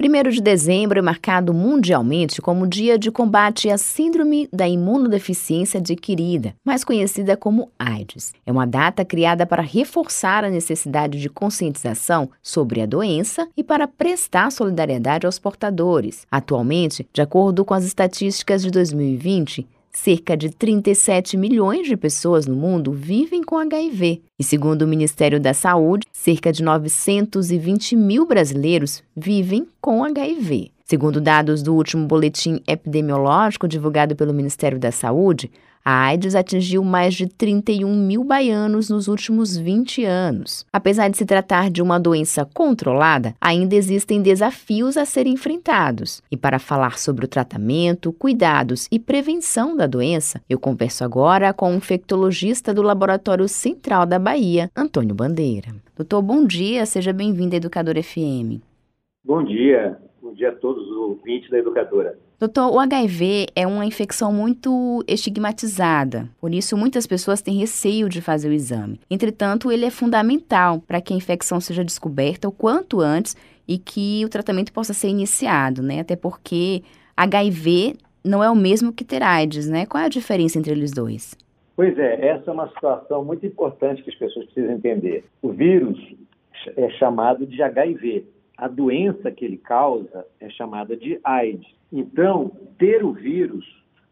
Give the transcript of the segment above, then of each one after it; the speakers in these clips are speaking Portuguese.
1 de dezembro é marcado mundialmente como Dia de Combate à Síndrome da Imunodeficiência Adquirida, mais conhecida como AIDS. É uma data criada para reforçar a necessidade de conscientização sobre a doença e para prestar solidariedade aos portadores. Atualmente, de acordo com as estatísticas de 2020, Cerca de 37 milhões de pessoas no mundo vivem com HIV. E, segundo o Ministério da Saúde, cerca de 920 mil brasileiros vivem com HIV. Segundo dados do último boletim epidemiológico divulgado pelo Ministério da Saúde, a AIDS atingiu mais de 31 mil baianos nos últimos 20 anos. Apesar de se tratar de uma doença controlada, ainda existem desafios a serem enfrentados. E para falar sobre o tratamento, cuidados e prevenção da doença, eu converso agora com o infectologista do Laboratório Central da Bahia, Antônio Bandeira. Doutor, bom dia, seja bem-vindo à Educadora FM. Bom dia, bom dia a todos os ouvintes da Educadora. Doutor, o HIV é uma infecção muito estigmatizada, por isso muitas pessoas têm receio de fazer o exame. Entretanto, ele é fundamental para que a infecção seja descoberta o quanto antes e que o tratamento possa ser iniciado, né? Até porque HIV não é o mesmo que ter AIDS, né? Qual é a diferença entre eles dois? Pois é, essa é uma situação muito importante que as pessoas precisam entender. O vírus é chamado de HIV, a doença que ele causa é chamada de AIDS. Então, ter o vírus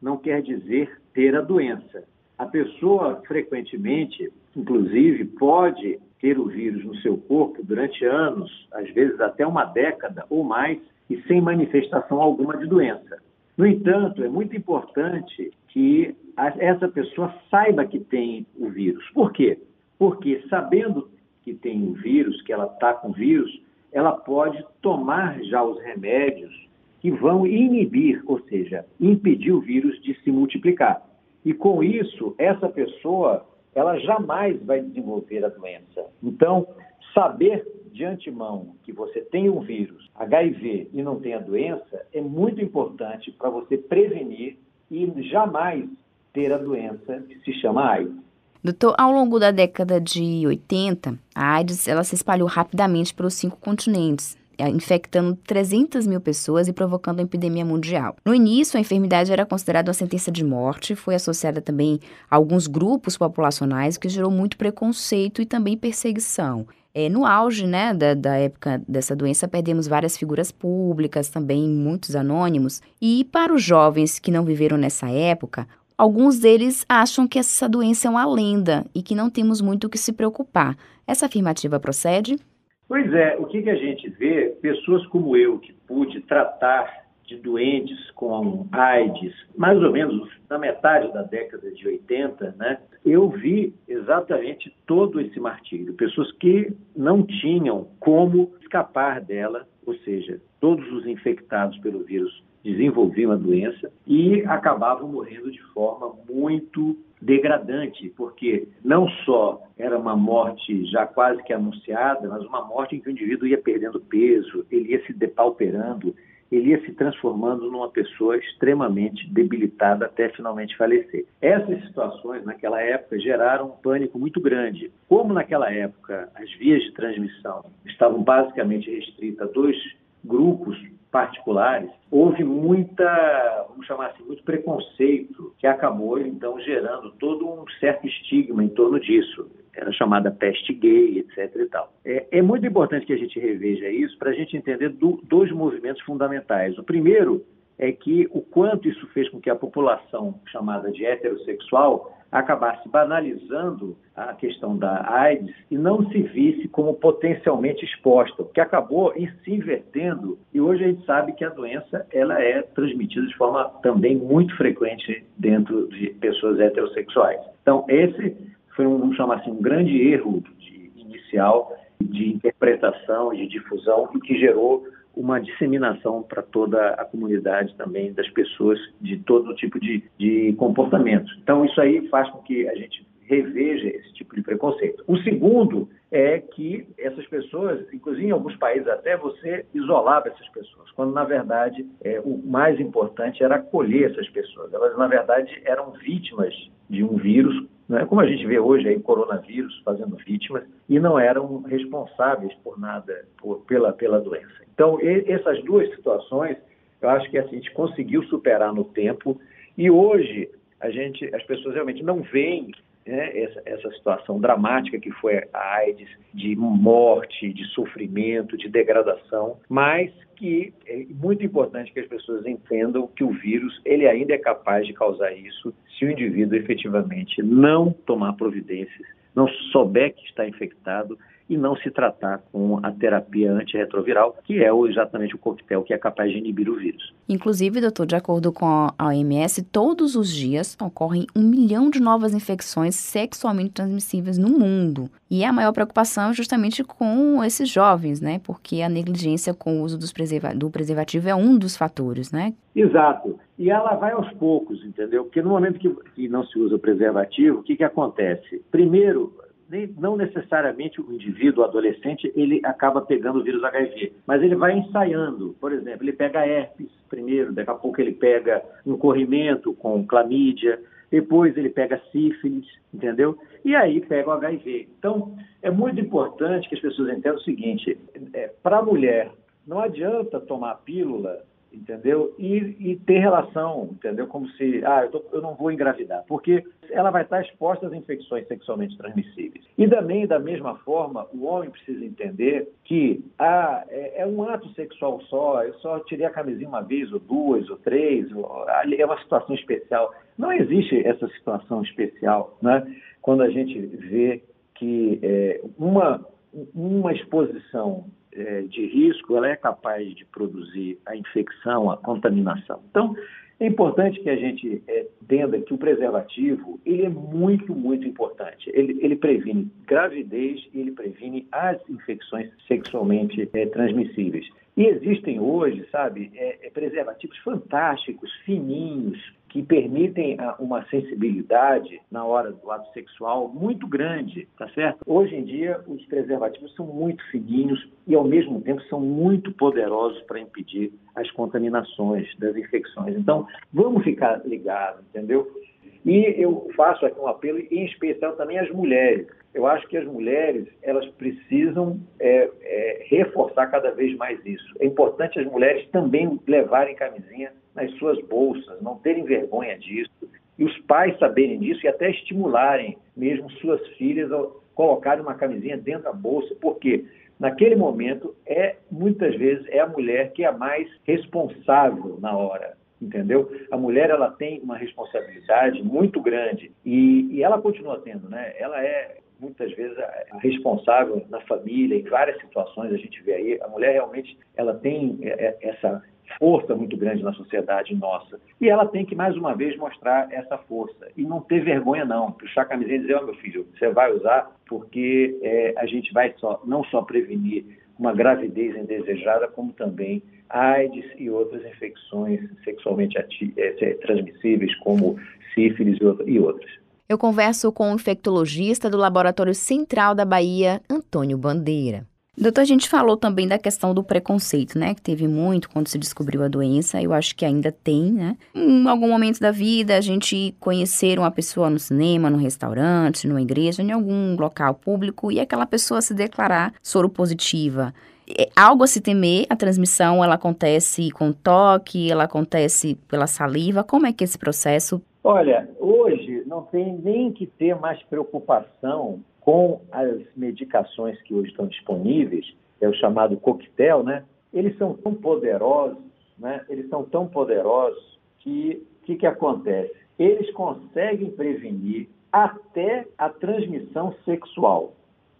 não quer dizer ter a doença. A pessoa frequentemente, inclusive, pode ter o vírus no seu corpo durante anos, às vezes até uma década ou mais, e sem manifestação alguma de doença. No entanto, é muito importante que essa pessoa saiba que tem o vírus. Por quê? Porque sabendo que tem o vírus, que ela está com o vírus, ela pode tomar já os remédios que vão inibir, ou seja, impedir o vírus de se multiplicar. E com isso, essa pessoa, ela jamais vai desenvolver a doença. Então, saber de antemão que você tem um vírus, HIV, e não tem a doença, é muito importante para você prevenir e jamais ter a doença que se chama AIDS. Doutor, ao longo da década de 80, a AIDS ela se espalhou rapidamente pelos cinco continentes, é, infectando 300 mil pessoas e provocando uma epidemia mundial. No início, a enfermidade era considerada uma sentença de morte, foi associada também a alguns grupos populacionais, que gerou muito preconceito e também perseguição. É, no auge né, da, da época dessa doença, perdemos várias figuras públicas, também muitos anônimos. E para os jovens que não viveram nessa época, Alguns deles acham que essa doença é uma lenda e que não temos muito o que se preocupar. Essa afirmativa procede? Pois é, o que, que a gente vê? Pessoas como eu, que pude tratar de doentes com AIDS, mais ou menos na metade da década de 80, né, eu vi exatamente todo esse martírio. Pessoas que não tinham como escapar dela, ou seja, todos os infectados pelo vírus desenvolviam a doença e acabavam morrendo de forma muito degradante, porque não só era uma morte já quase que anunciada, mas uma morte em que o indivíduo ia perdendo peso, ele ia se depauperando, ele ia se transformando numa pessoa extremamente debilitada até finalmente falecer. Essas situações, naquela época, geraram um pânico muito grande. Como naquela época as vias de transmissão estavam basicamente restritas a dois grupos particulares, houve muita, vamos chamar assim, muito preconceito que acabou então gerando todo um certo estigma em torno disso. Era chamada peste gay, etc. E tal. É, é muito importante que a gente reveja isso para a gente entender do, dois movimentos fundamentais. O primeiro é que o quanto isso fez com que a população chamada de heterossexual acabasse banalizando a questão da AIDS e não se visse como potencialmente exposta, que acabou se invertendo e hoje a gente sabe que a doença ela é transmitida de forma também muito frequente dentro de pessoas heterossexuais. Então esse foi um, chamar assim, um grande erro de, inicial de interpretação, de difusão e que gerou uma disseminação para toda a comunidade também das pessoas de todo tipo de, de comportamento. Então, isso aí faz com que a gente reveja esse tipo de preconceito. O segundo é que essas pessoas, inclusive em alguns países até, você isolava essas pessoas, quando na verdade é, o mais importante era acolher essas pessoas. Elas na verdade eram vítimas de um vírus É como a gente vê hoje aí coronavírus fazendo vítimas e não eram responsáveis por nada, por, pela, pela doença. Então, e, essas duas situações, eu acho que assim, a gente conseguiu superar no tempo e hoje a gente, as pessoas realmente não veem né, essa, essa situação dramática que foi a AIDS, de morte, de sofrimento, de degradação, mas que é muito importante que as pessoas entendam que o vírus ele ainda é capaz de causar isso se o indivíduo efetivamente não tomar providências, não souber que está infectado e não se tratar com a terapia antirretroviral, que é exatamente o coquetel que é capaz de inibir o vírus. Inclusive, doutor, de acordo com a OMS, todos os dias ocorrem um milhão de novas infecções sexualmente transmissíveis no mundo. E a maior preocupação é justamente com esses jovens, né? Porque a negligência com o uso preserva do preservativo é um dos fatores, né? Exato. E ela vai aos poucos, entendeu? Porque no momento que, que não se usa o preservativo, o que, que acontece? Primeiro, nem, não necessariamente o indivíduo, o adolescente, ele acaba pegando o vírus HIV, mas ele vai ensaiando. Por exemplo, ele pega herpes primeiro, daqui a pouco ele pega um corrimento com clamídia, depois ele pega sífilis, entendeu? E aí pega o HIV. Então, é muito importante que as pessoas entendam o seguinte: é, para a mulher, não adianta tomar pílula entendeu? E, e, ter relação, entendeu? Como se, ah, eu, tô, eu, não vou engravidar, porque ela vai estar exposta às infecções sexualmente transmissíveis. E também, da mesma forma, o homem precisa entender que ah, é, é um ato sexual só, eu só tirei a camisinha uma vez, ou duas, ou três, ou, é uma situação especial. Não existe essa situação especial, né? Quando a gente vê que é, uma, uma exposição de risco, ela é capaz de produzir a infecção, a contaminação. Então, é importante que a gente é, entenda que o preservativo ele é muito, muito importante. Ele, ele previne gravidez e ele previne as infecções sexualmente é, transmissíveis. E existem hoje, sabe, é preservativos fantásticos, fininhos, que permitem ah, uma sensibilidade na hora do ato sexual muito grande, tá certo? Hoje em dia, os preservativos são muito fininhos e, ao mesmo tempo, são muito poderosos para impedir as contaminações das infecções. Então, vamos ficar ligados, entendeu? E eu faço aqui um apelo, em especial também às mulheres. Eu acho que as mulheres elas precisam é, é, reforçar cada vez mais isso. É importante as mulheres também levarem camisinha nas suas bolsas, não terem vergonha disso, e os pais saberem disso e até estimularem mesmo suas filhas a colocarem uma camisinha dentro da bolsa, porque naquele momento é muitas vezes é a mulher que é a mais responsável na hora entendeu? A mulher ela tem uma responsabilidade muito grande e, e, ela continua tendo, né? Ela é muitas vezes a responsável na família em várias situações a gente vê aí a mulher realmente ela tem é, é, essa força muito grande na sociedade nossa. E ela tem que, mais uma vez, mostrar essa força. E não ter vergonha, não. Puxar a camisinha e dizer, ó, oh, meu filho, você vai usar porque é, a gente vai só, não só prevenir uma gravidez indesejada, como também AIDS e outras infecções sexualmente é, transmissíveis, como sífilis e outras. Eu converso com o infectologista do Laboratório Central da Bahia, Antônio Bandeira. Doutor, a gente falou também da questão do preconceito, né? Que teve muito quando se descobriu a doença. Eu acho que ainda tem, né? Em algum momento da vida, a gente conhecer uma pessoa no cinema, no restaurante, numa igreja, em algum local público, e aquela pessoa se declarar soro positiva. É algo a se temer, a transmissão, ela acontece com toque, ela acontece pela saliva. Como é que é esse processo? Olha, hoje não tem nem que ter mais preocupação com as medicações que hoje estão disponíveis, é o chamado coquetel, né? Eles são tão poderosos, né? Eles são tão poderosos que o que, que acontece? Eles conseguem prevenir até a transmissão sexual.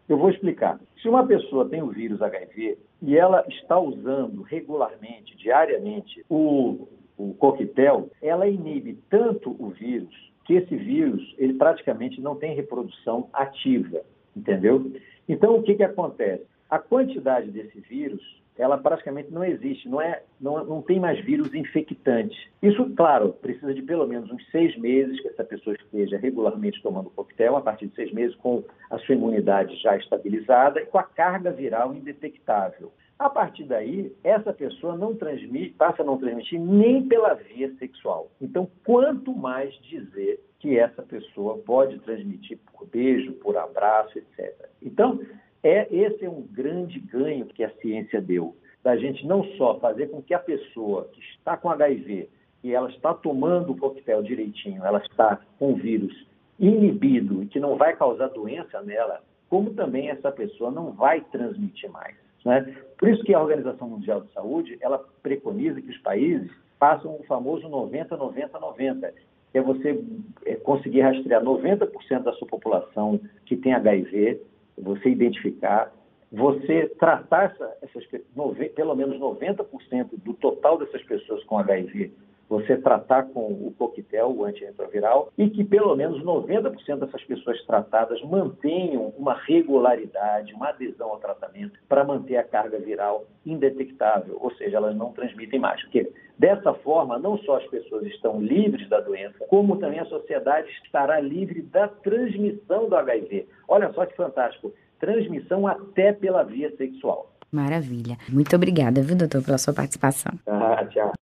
Eu vou explicar. Se uma pessoa tem o vírus HIV e ela está usando regularmente, diariamente, o, o coquetel, ela inibe tanto o vírus que esse vírus ele praticamente não tem reprodução ativa, entendeu? Então o que, que acontece? A quantidade desse vírus ela praticamente não existe, não, é, não, não tem mais vírus infectantes. Isso, claro, precisa de pelo menos uns seis meses que essa pessoa esteja regularmente tomando coquetel, a partir de seis meses com a sua imunidade já estabilizada e com a carga viral indetectável. A partir daí, essa pessoa não transmite, passa a não transmitir nem pela via sexual. Então, quanto mais dizer que essa pessoa pode transmitir por beijo, por abraço, etc. Então, é, esse é um grande ganho que a ciência deu, da gente não só fazer com que a pessoa que está com HIV e ela está tomando o coquetel direitinho, ela está com o vírus inibido e que não vai causar doença nela, como também essa pessoa não vai transmitir mais. Né? Por isso que a Organização Mundial de Saúde ela preconiza que os países façam o famoso 90-90-90, que é você é, conseguir rastrear 90% da sua população que tem HIV, você identificar, você tratar essa, essas, pelo menos 90% do total dessas pessoas com HIV você tratar com o coquetel, o antirretroviral, e que pelo menos 90% dessas pessoas tratadas mantenham uma regularidade, uma adesão ao tratamento para manter a carga viral indetectável, ou seja, elas não transmitem mais. Porque dessa forma, não só as pessoas estão livres da doença, como também a sociedade estará livre da transmissão do HIV. Olha só que fantástico! Transmissão até pela via sexual. Maravilha. Muito obrigada, viu, doutor, pela sua participação. Ah, tchau.